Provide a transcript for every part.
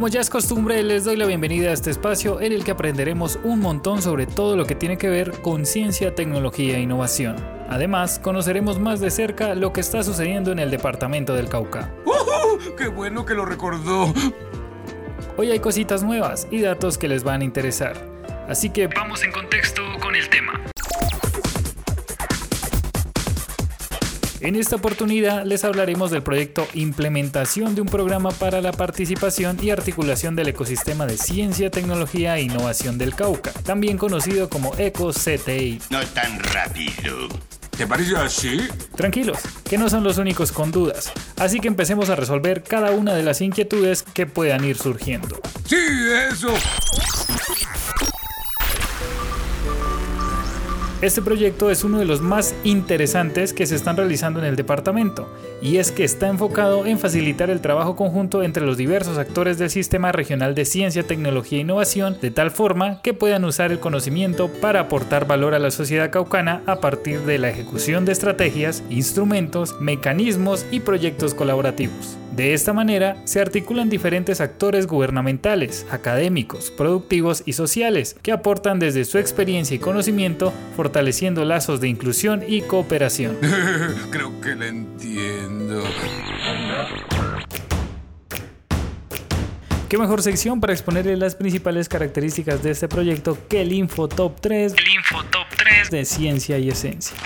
Como ya es costumbre, les doy la bienvenida a este espacio en el que aprenderemos un montón sobre todo lo que tiene que ver con ciencia, tecnología e innovación. Además, conoceremos más de cerca lo que está sucediendo en el departamento del Cauca. ¡Qué bueno que lo recordó! Hoy hay cositas nuevas y datos que les van a interesar. Así que vamos en contexto con el tema. En esta oportunidad les hablaremos del proyecto Implementación de un programa para la participación y articulación del ecosistema de ciencia, tecnología e innovación del Cauca, también conocido como ECO-CTI. No tan rápido. ¿Te parece así? Tranquilos, que no son los únicos con dudas, así que empecemos a resolver cada una de las inquietudes que puedan ir surgiendo. Sí, eso. Este proyecto es uno de los más interesantes que se están realizando en el departamento, y es que está enfocado en facilitar el trabajo conjunto entre los diversos actores del Sistema Regional de Ciencia, Tecnología e Innovación, de tal forma que puedan usar el conocimiento para aportar valor a la sociedad caucana a partir de la ejecución de estrategias, instrumentos, mecanismos y proyectos colaborativos. De esta manera, se articulan diferentes actores gubernamentales, académicos, productivos y sociales, que aportan desde su experiencia y conocimiento, fortaleciendo lazos de inclusión y cooperación. Creo que lo entiendo. ¿Qué mejor sección para exponerle las principales características de este proyecto que el Info Top 3, el Info Top 3 de Ciencia y Esencia?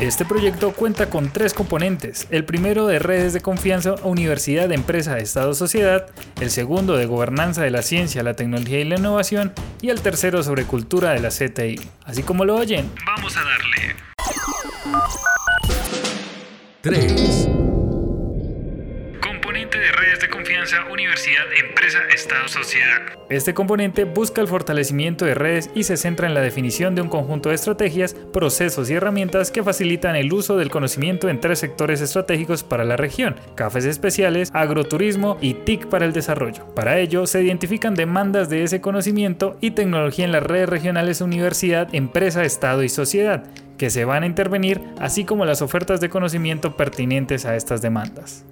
Este proyecto cuenta con tres componentes, el primero de redes de confianza Universidad, Empresa, Estado, Sociedad, el segundo de gobernanza de la ciencia, la tecnología y la innovación y el tercero sobre cultura de la CTI. Así como lo oyen, vamos a darle. 3. De confianza Universidad, Empresa, Estado, Sociedad. Este componente busca el fortalecimiento de redes y se centra en la definición de un conjunto de estrategias, procesos y herramientas que facilitan el uso del conocimiento en tres sectores estratégicos para la región, cafés especiales, agroturismo y TIC para el desarrollo. Para ello, se identifican demandas de ese conocimiento y tecnología en las redes regionales Universidad, Empresa, Estado y Sociedad, que se van a intervenir, así como las ofertas de conocimiento pertinentes a estas demandas.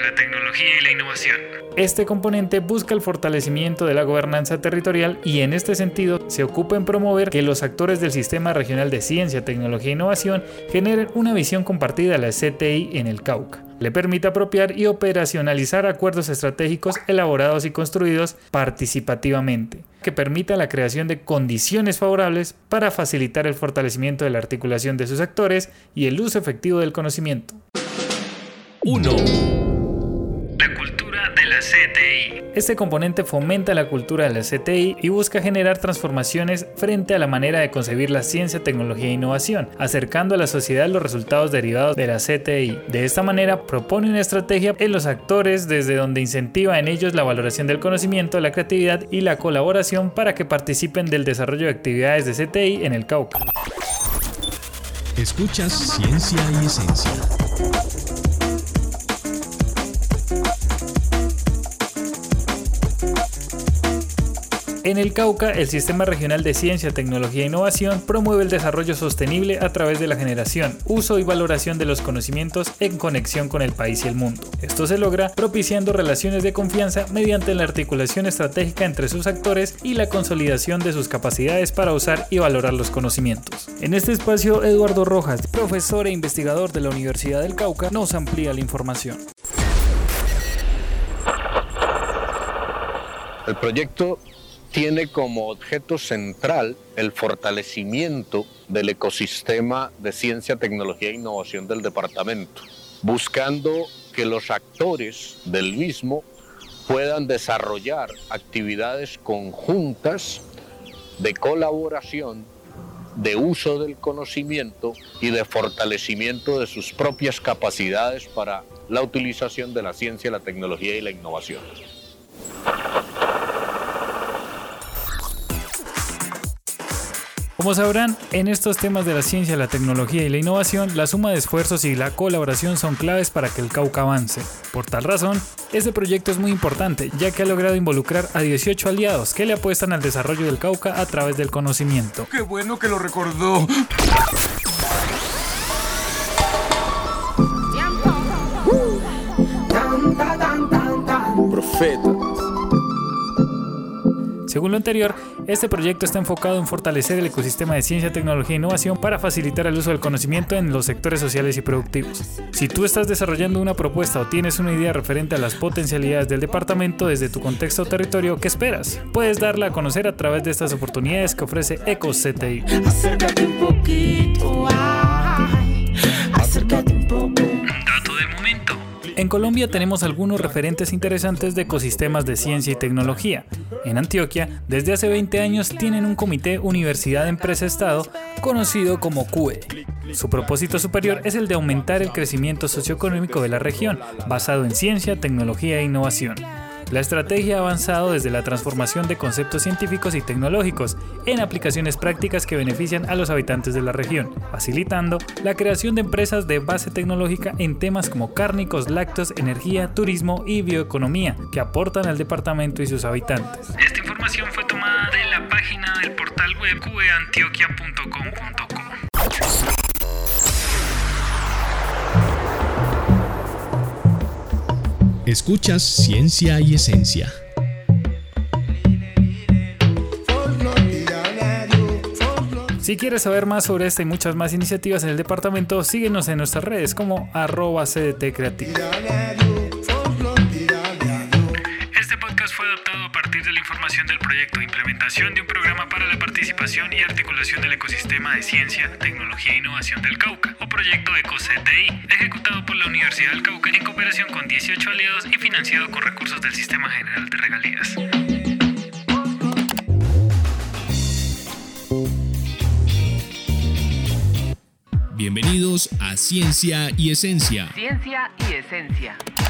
La tecnología y la innovación. Este componente busca el fortalecimiento de la gobernanza territorial y en este sentido se ocupa en promover que los actores del Sistema Regional de Ciencia, Tecnología e Innovación generen una visión compartida de la CTI en el Cauca. Le permite apropiar y operacionalizar acuerdos estratégicos elaborados y construidos participativamente, que permita la creación de condiciones favorables para facilitar el fortalecimiento de la articulación de sus actores y el uso efectivo del conocimiento. 1. La cultura de la CTI. Este componente fomenta la cultura de la CTI y busca generar transformaciones frente a la manera de concebir la ciencia, tecnología e innovación, acercando a la sociedad los resultados derivados de la CTI. De esta manera, propone una estrategia en los actores desde donde incentiva en ellos la valoración del conocimiento, la creatividad y la colaboración para que participen del desarrollo de actividades de CTI en el Cauca. Escuchas Ciencia y Esencia. En el Cauca, el Sistema Regional de Ciencia, Tecnología e Innovación promueve el desarrollo sostenible a través de la generación, uso y valoración de los conocimientos en conexión con el país y el mundo. Esto se logra propiciando relaciones de confianza mediante la articulación estratégica entre sus actores y la consolidación de sus capacidades para usar y valorar los conocimientos. En este espacio, Eduardo Rojas, profesor e investigador de la Universidad del Cauca, nos amplía la información. El proyecto tiene como objeto central el fortalecimiento del ecosistema de ciencia, tecnología e innovación del departamento, buscando que los actores del mismo puedan desarrollar actividades conjuntas de colaboración, de uso del conocimiento y de fortalecimiento de sus propias capacidades para la utilización de la ciencia, la tecnología y la innovación. Como sabrán, en estos temas de la ciencia, la tecnología y la innovación, la suma de esfuerzos y la colaboración son claves para que el Cauca avance. Por tal razón, este proyecto es muy importante, ya que ha logrado involucrar a 18 aliados que le apuestan al desarrollo del Cauca a través del conocimiento. Qué bueno que lo recordó. Según lo anterior, este proyecto está enfocado en fortalecer el ecosistema de ciencia, tecnología e innovación para facilitar el uso del conocimiento en los sectores sociales y productivos. Si tú estás desarrollando una propuesta o tienes una idea referente a las potencialidades del departamento desde tu contexto o territorio, ¿qué esperas? Puedes darla a conocer a través de estas oportunidades que ofrece EcoCTI. Acércate un poquito, En Colombia tenemos algunos referentes interesantes de ecosistemas de ciencia y tecnología. En Antioquia, desde hace 20 años tienen un comité Universidad Empresa Estado conocido como CUE. Su propósito superior es el de aumentar el crecimiento socioeconómico de la región, basado en ciencia, tecnología e innovación. La estrategia ha avanzado desde la transformación de conceptos científicos y tecnológicos en aplicaciones prácticas que benefician a los habitantes de la región, facilitando la creación de empresas de base tecnológica en temas como cárnicos, lácteos, energía, turismo y bioeconomía, que aportan al departamento y sus habitantes. Esta información fue tomada de la página del portal web. Escuchas Ciencia y Esencia. Si quieres saber más sobre esta y muchas más iniciativas en el departamento, síguenos en nuestras redes como arroba CDT proyecto de implementación de un programa para la participación y articulación del ecosistema de ciencia, tecnología e innovación del Cauca, o proyecto EcoCTI, ejecutado por la Universidad del Cauca en cooperación con 18 aliados y financiado con recursos del Sistema General de Regalías. Bienvenidos a Ciencia y Esencia. Ciencia y Esencia.